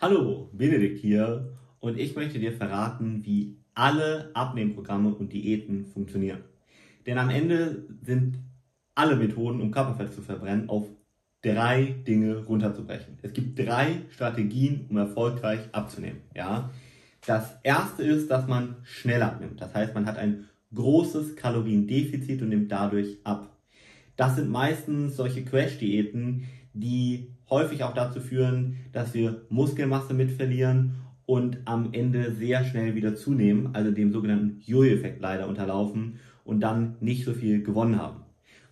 Hallo, Benedikt hier und ich möchte dir verraten, wie alle Abnehmprogramme und Diäten funktionieren. Denn am Ende sind alle Methoden, um Körperfett zu verbrennen, auf drei Dinge runterzubrechen. Es gibt drei Strategien, um erfolgreich abzunehmen. Ja? Das erste ist, dass man schnell abnimmt. Das heißt, man hat ein großes Kaloriendefizit und nimmt dadurch ab. Das sind meistens solche Crash-Diäten, die häufig auch dazu führen, dass wir Muskelmasse mit verlieren und am Ende sehr schnell wieder zunehmen, also dem sogenannten Jojo-Effekt leider unterlaufen und dann nicht so viel gewonnen haben.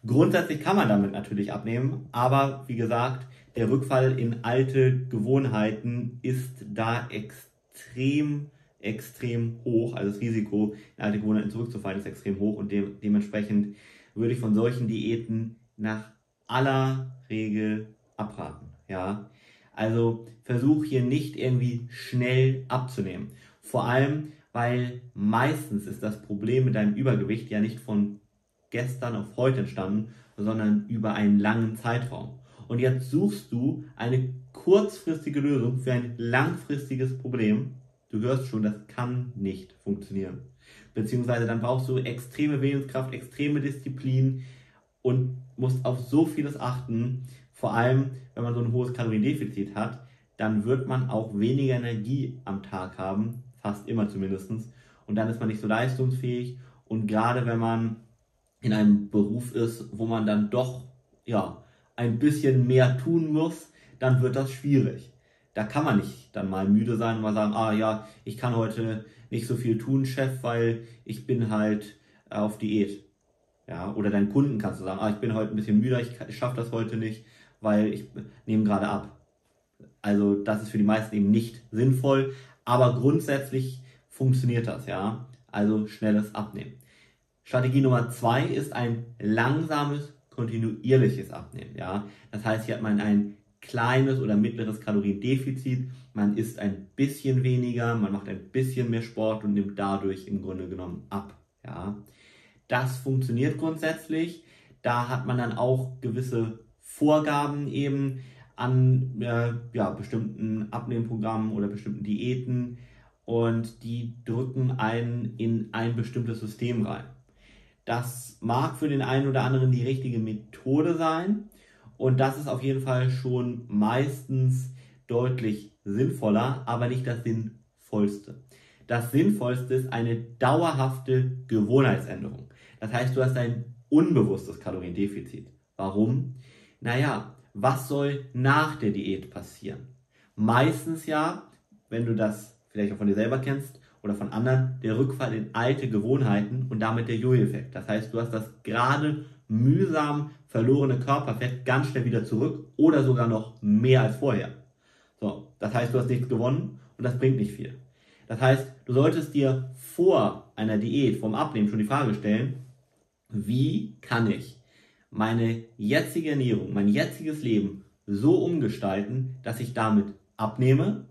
Grundsätzlich kann man damit natürlich abnehmen, aber wie gesagt, der Rückfall in alte Gewohnheiten ist da extrem, extrem hoch. Also das Risiko, in alte Gewohnheiten zurückzufallen, ist extrem hoch und de dementsprechend würde ich von solchen Diäten nach aller Regel abraten. Ja, also versuch hier nicht irgendwie schnell abzunehmen. Vor allem, weil meistens ist das Problem mit deinem Übergewicht ja nicht von gestern auf heute entstanden, sondern über einen langen Zeitraum. Und jetzt suchst du eine kurzfristige Lösung für ein langfristiges Problem. Du hörst schon, das kann nicht funktionieren. Beziehungsweise dann brauchst du extreme Willenskraft, extreme Disziplin und musst auf so vieles achten, vor allem, wenn man so ein hohes Kaloriendefizit hat, dann wird man auch weniger Energie am Tag haben, fast immer zumindest. Und dann ist man nicht so leistungsfähig. Und gerade wenn man in einem Beruf ist, wo man dann doch ja, ein bisschen mehr tun muss, dann wird das schwierig. Da kann man nicht dann mal müde sein und mal sagen, ah ja, ich kann heute nicht so viel tun, Chef, weil ich bin halt auf Diät. Ja, oder deinen Kunden kannst du sagen, ah, ich bin heute ein bisschen müde, ich schaffe das heute nicht weil ich nehme gerade ab. Also das ist für die meisten eben nicht sinnvoll, aber grundsätzlich funktioniert das, ja. Also schnelles Abnehmen. Strategie Nummer zwei ist ein langsames, kontinuierliches Abnehmen, ja. Das heißt, hier hat man ein kleines oder mittleres Kaloriendefizit, man isst ein bisschen weniger, man macht ein bisschen mehr Sport und nimmt dadurch im Grunde genommen ab, ja. Das funktioniert grundsätzlich. Da hat man dann auch gewisse Vorgaben eben an äh, ja, bestimmten Abnehmprogrammen oder bestimmten Diäten und die drücken einen in ein bestimmtes System rein. Das mag für den einen oder anderen die richtige Methode sein und das ist auf jeden Fall schon meistens deutlich sinnvoller, aber nicht das Sinnvollste. Das Sinnvollste ist eine dauerhafte Gewohnheitsänderung. Das heißt, du hast ein unbewusstes Kaloriendefizit. Warum? Naja, was soll nach der Diät passieren? Meistens ja, wenn du das vielleicht auch von dir selber kennst oder von anderen, der Rückfall in alte Gewohnheiten und damit der Jojo-Effekt. Das heißt, du hast das gerade mühsam verlorene Körperfett ganz schnell wieder zurück oder sogar noch mehr als vorher. So, das heißt, du hast nichts gewonnen und das bringt nicht viel. Das heißt, du solltest dir vor einer Diät, vom Abnehmen schon die Frage stellen, wie kann ich meine jetzige Ernährung, mein jetziges Leben so umgestalten, dass ich damit abnehme,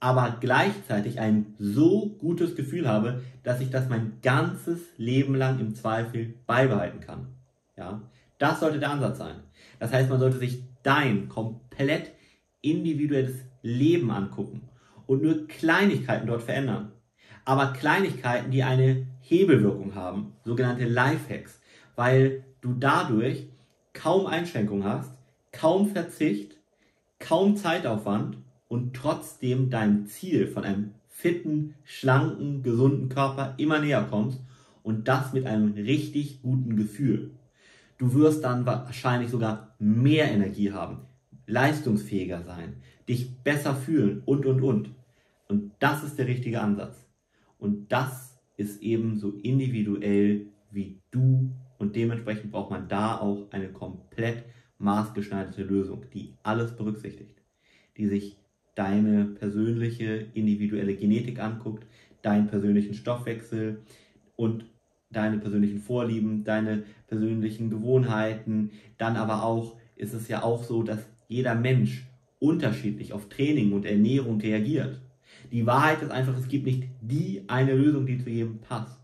aber gleichzeitig ein so gutes Gefühl habe, dass ich das mein ganzes Leben lang im Zweifel beibehalten kann. Ja, das sollte der Ansatz sein. Das heißt, man sollte sich dein komplett individuelles Leben angucken und nur Kleinigkeiten dort verändern. Aber Kleinigkeiten, die eine Hebelwirkung haben, sogenannte Lifehacks, weil du dadurch kaum Einschränkungen hast, kaum Verzicht, kaum Zeitaufwand und trotzdem deinem Ziel von einem fitten, schlanken, gesunden Körper immer näher kommst und das mit einem richtig guten Gefühl. Du wirst dann wahrscheinlich sogar mehr Energie haben, leistungsfähiger sein, dich besser fühlen und, und, und. Und das ist der richtige Ansatz. Und das ist eben so individuell, wie du und dementsprechend braucht man da auch eine komplett maßgeschneiderte Lösung, die alles berücksichtigt, die sich deine persönliche individuelle Genetik anguckt, deinen persönlichen Stoffwechsel und deine persönlichen Vorlieben, deine persönlichen Gewohnheiten. Dann aber auch ist es ja auch so, dass jeder Mensch unterschiedlich auf Training und Ernährung reagiert. Die Wahrheit ist einfach, es gibt nicht die eine Lösung, die zu jedem passt.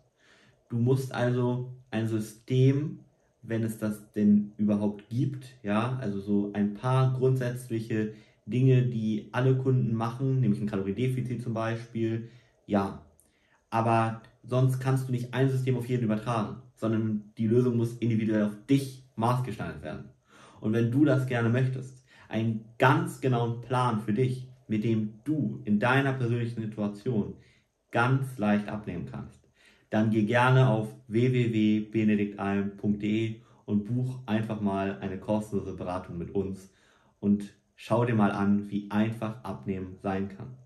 Du musst also ein System, wenn es das denn überhaupt gibt, ja, also so ein paar grundsätzliche Dinge, die alle Kunden machen, nämlich ein Kaloriendefizit zum Beispiel, ja. Aber sonst kannst du nicht ein System auf jeden übertragen, sondern die Lösung muss individuell auf dich maßgeschneidert werden. Und wenn du das gerne möchtest, einen ganz genauen Plan für dich, mit dem du in deiner persönlichen Situation ganz leicht abnehmen kannst, dann geh gerne auf www.benediktalm.de und buch einfach mal eine kostenlose Beratung mit uns und schau dir mal an, wie einfach Abnehmen sein kann.